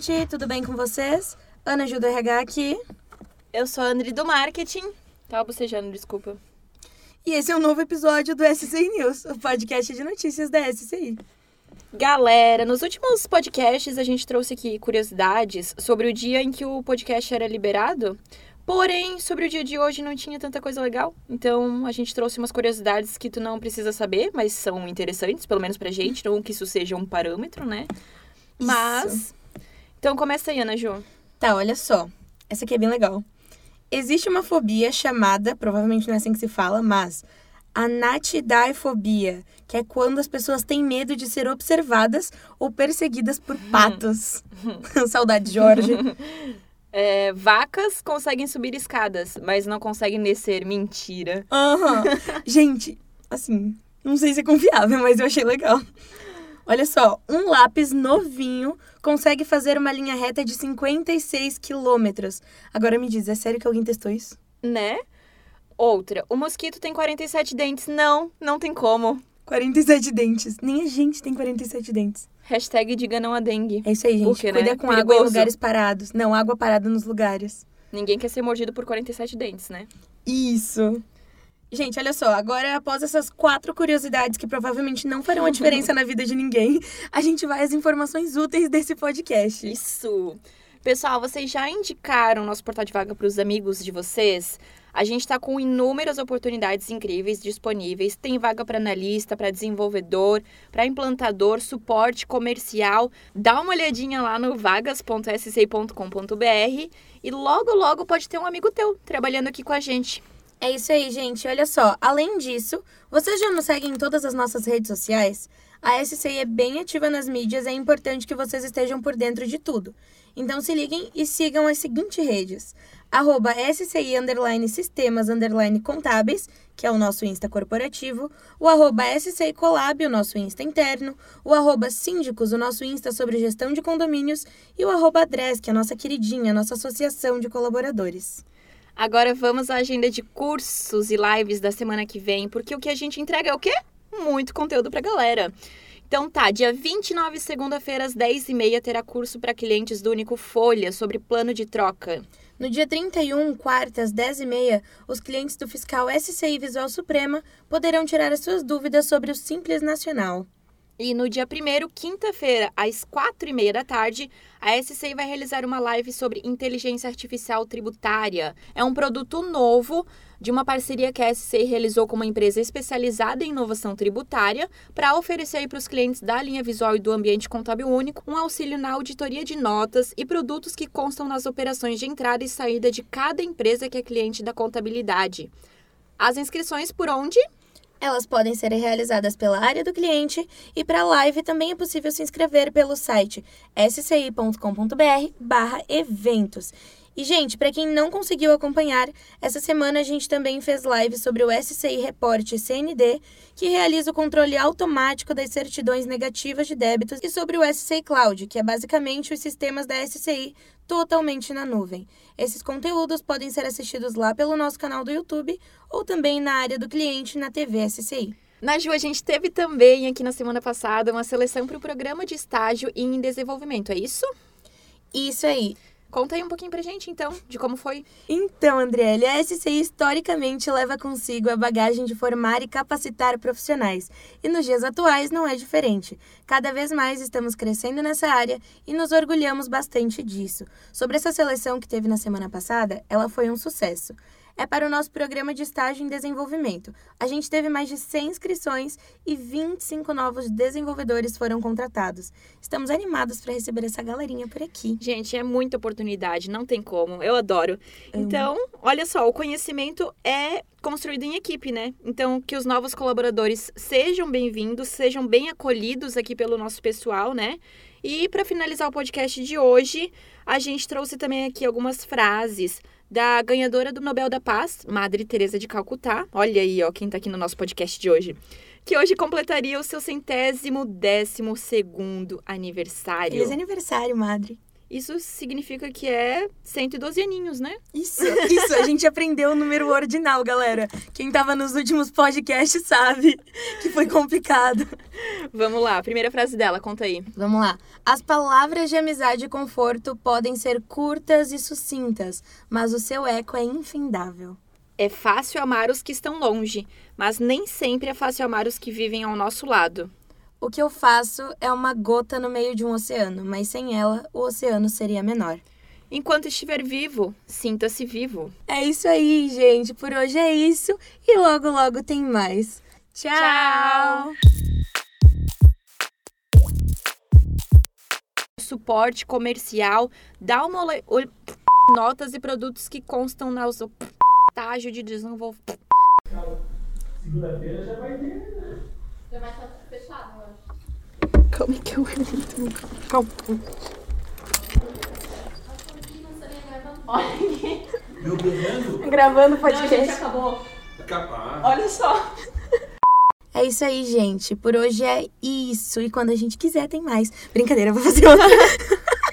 gente, tudo bem com vocês? Ana Gil do RH aqui. Eu sou a Andri do Marketing. Tava bocejando, desculpa. E esse é um novo episódio do SCI News, o podcast de notícias da SCI. Galera, nos últimos podcasts a gente trouxe aqui curiosidades sobre o dia em que o podcast era liberado. Porém, sobre o dia de hoje não tinha tanta coisa legal. Então, a gente trouxe umas curiosidades que tu não precisa saber, mas são interessantes, pelo menos pra gente. Não que isso seja um parâmetro, né? Mas. Isso. Então, começa aí, Ana Ju. Tá, olha só. Essa aqui é bem legal. Existe uma fobia chamada, provavelmente não é assim que se fala, mas anatidaifobia, que é quando as pessoas têm medo de ser observadas ou perseguidas por patos. Saudade, Jorge. É, vacas conseguem subir escadas, mas não conseguem descer. Mentira. Aham. Gente, assim, não sei se é confiável, mas eu achei legal. Olha só, um lápis novinho consegue fazer uma linha reta de 56 quilômetros. Agora me diz, é sério que alguém testou isso? Né? Outra, o mosquito tem 47 dentes. Não, não tem como. 47 dentes. Nem a gente tem 47 dentes. Hashtag diga não a dengue. É isso aí, gente. Por quê, né? Cuida com água em Perigoso. lugares parados. Não, água parada nos lugares. Ninguém quer ser mordido por 47 dentes, né? Isso. Gente, olha só, agora após essas quatro curiosidades que provavelmente não farão a diferença na vida de ninguém, a gente vai às informações úteis desse podcast. Isso! Pessoal, vocês já indicaram nosso portal de vaga para os amigos de vocês? A gente está com inúmeras oportunidades incríveis disponíveis. Tem vaga para analista, para desenvolvedor, para implantador, suporte comercial. Dá uma olhadinha lá no vagas.sci.com.br e logo, logo pode ter um amigo teu trabalhando aqui com a gente. É isso aí, gente. Olha só, além disso, vocês já nos seguem em todas as nossas redes sociais? A SCI é bem ativa nas mídias, é importante que vocês estejam por dentro de tudo. Então se liguem e sigam as seguintes redes. Arroba SCI underline sistemas underline contábeis, que é o nosso Insta corporativo, o arroba SCI Colab, o nosso Insta interno, o arroba síndicos, o nosso Insta sobre gestão de condomínios, e o arroba Adres, que é a nossa queridinha, a nossa associação de colaboradores. Agora vamos à agenda de cursos e lives da semana que vem, porque o que a gente entrega é o quê? Muito conteúdo pra galera. Então tá, dia 29, segunda-feira, às 10h30, terá curso para clientes do Único Folha sobre plano de troca. No dia 31, quarta, às 10h30, os clientes do fiscal SCI Visual Suprema poderão tirar as suas dúvidas sobre o Simples Nacional. E no dia 1 quinta-feira, às 4h30 da tarde, a SCI vai realizar uma live sobre inteligência artificial tributária. É um produto novo de uma parceria que a SCI realizou com uma empresa especializada em inovação tributária para oferecer para os clientes da linha visual e do ambiente contábil único um auxílio na auditoria de notas e produtos que constam nas operações de entrada e saída de cada empresa que é cliente da contabilidade. As inscrições por onde? Elas podem ser realizadas pela área do cliente e para a live também é possível se inscrever pelo site sci.com.br barra eventos. E, gente, para quem não conseguiu acompanhar, essa semana a gente também fez live sobre o SCI Report CND, que realiza o controle automático das certidões negativas de débitos, e sobre o SCI Cloud, que é basicamente os sistemas da SCI totalmente na nuvem. Esses conteúdos podem ser assistidos lá pelo nosso canal do YouTube ou também na área do cliente na TV SCI. Na Ju, a gente teve também aqui na semana passada uma seleção para o programa de estágio em desenvolvimento, é isso? Isso aí. Conta aí um pouquinho pra gente, então, de como foi. Então, Andriele, a SCI historicamente leva consigo a bagagem de formar e capacitar profissionais. E nos dias atuais não é diferente. Cada vez mais estamos crescendo nessa área e nos orgulhamos bastante disso. Sobre essa seleção que teve na semana passada, ela foi um sucesso. É para o nosso programa de estágio em desenvolvimento. A gente teve mais de 100 inscrições e 25 novos desenvolvedores foram contratados. Estamos animados para receber essa galerinha por aqui. Gente, é muita oportunidade, não tem como. Eu adoro. Amo. Então, olha só, o conhecimento é construído em equipe, né? Então, que os novos colaboradores sejam bem-vindos, sejam bem acolhidos aqui pelo nosso pessoal, né? E para finalizar o podcast de hoje, a gente trouxe também aqui algumas frases da ganhadora do Nobel da Paz, Madre Teresa de Calcutá. Olha aí, ó, quem tá aqui no nosso podcast de hoje. Que hoje completaria o seu centésimo décimo segundo aniversário. Feliz aniversário, madre. Isso significa que é 112 aninhos, né? Isso, isso, a gente aprendeu o número ordinal, galera. Quem tava nos últimos podcasts sabe que foi complicado. Vamos lá, primeira frase dela, conta aí. Vamos lá. As palavras de amizade e conforto podem ser curtas e sucintas, mas o seu eco é infindável. É fácil amar os que estão longe, mas nem sempre é fácil amar os que vivem ao nosso lado. O que eu faço é uma gota no meio de um oceano, mas sem ela, o oceano seria menor. Enquanto estiver vivo, sinta-se vivo. É isso aí, gente. Por hoje é isso e logo, logo tem mais. Tchau! Tchau. Suporte comercial, dá uma olhe- ol- notas e produtos que constam na estágio de desenvolvimento. Segunda-feira já vai ter. Já vai estar fechado, eu acho. Como que eu Calma. Olha aqui. Meu gravando? Gravando Não, gente, acabou. Capaz. Olha só. É isso aí, gente. Por hoje é isso. E quando a gente quiser, tem mais. Brincadeira, vou fazer outra.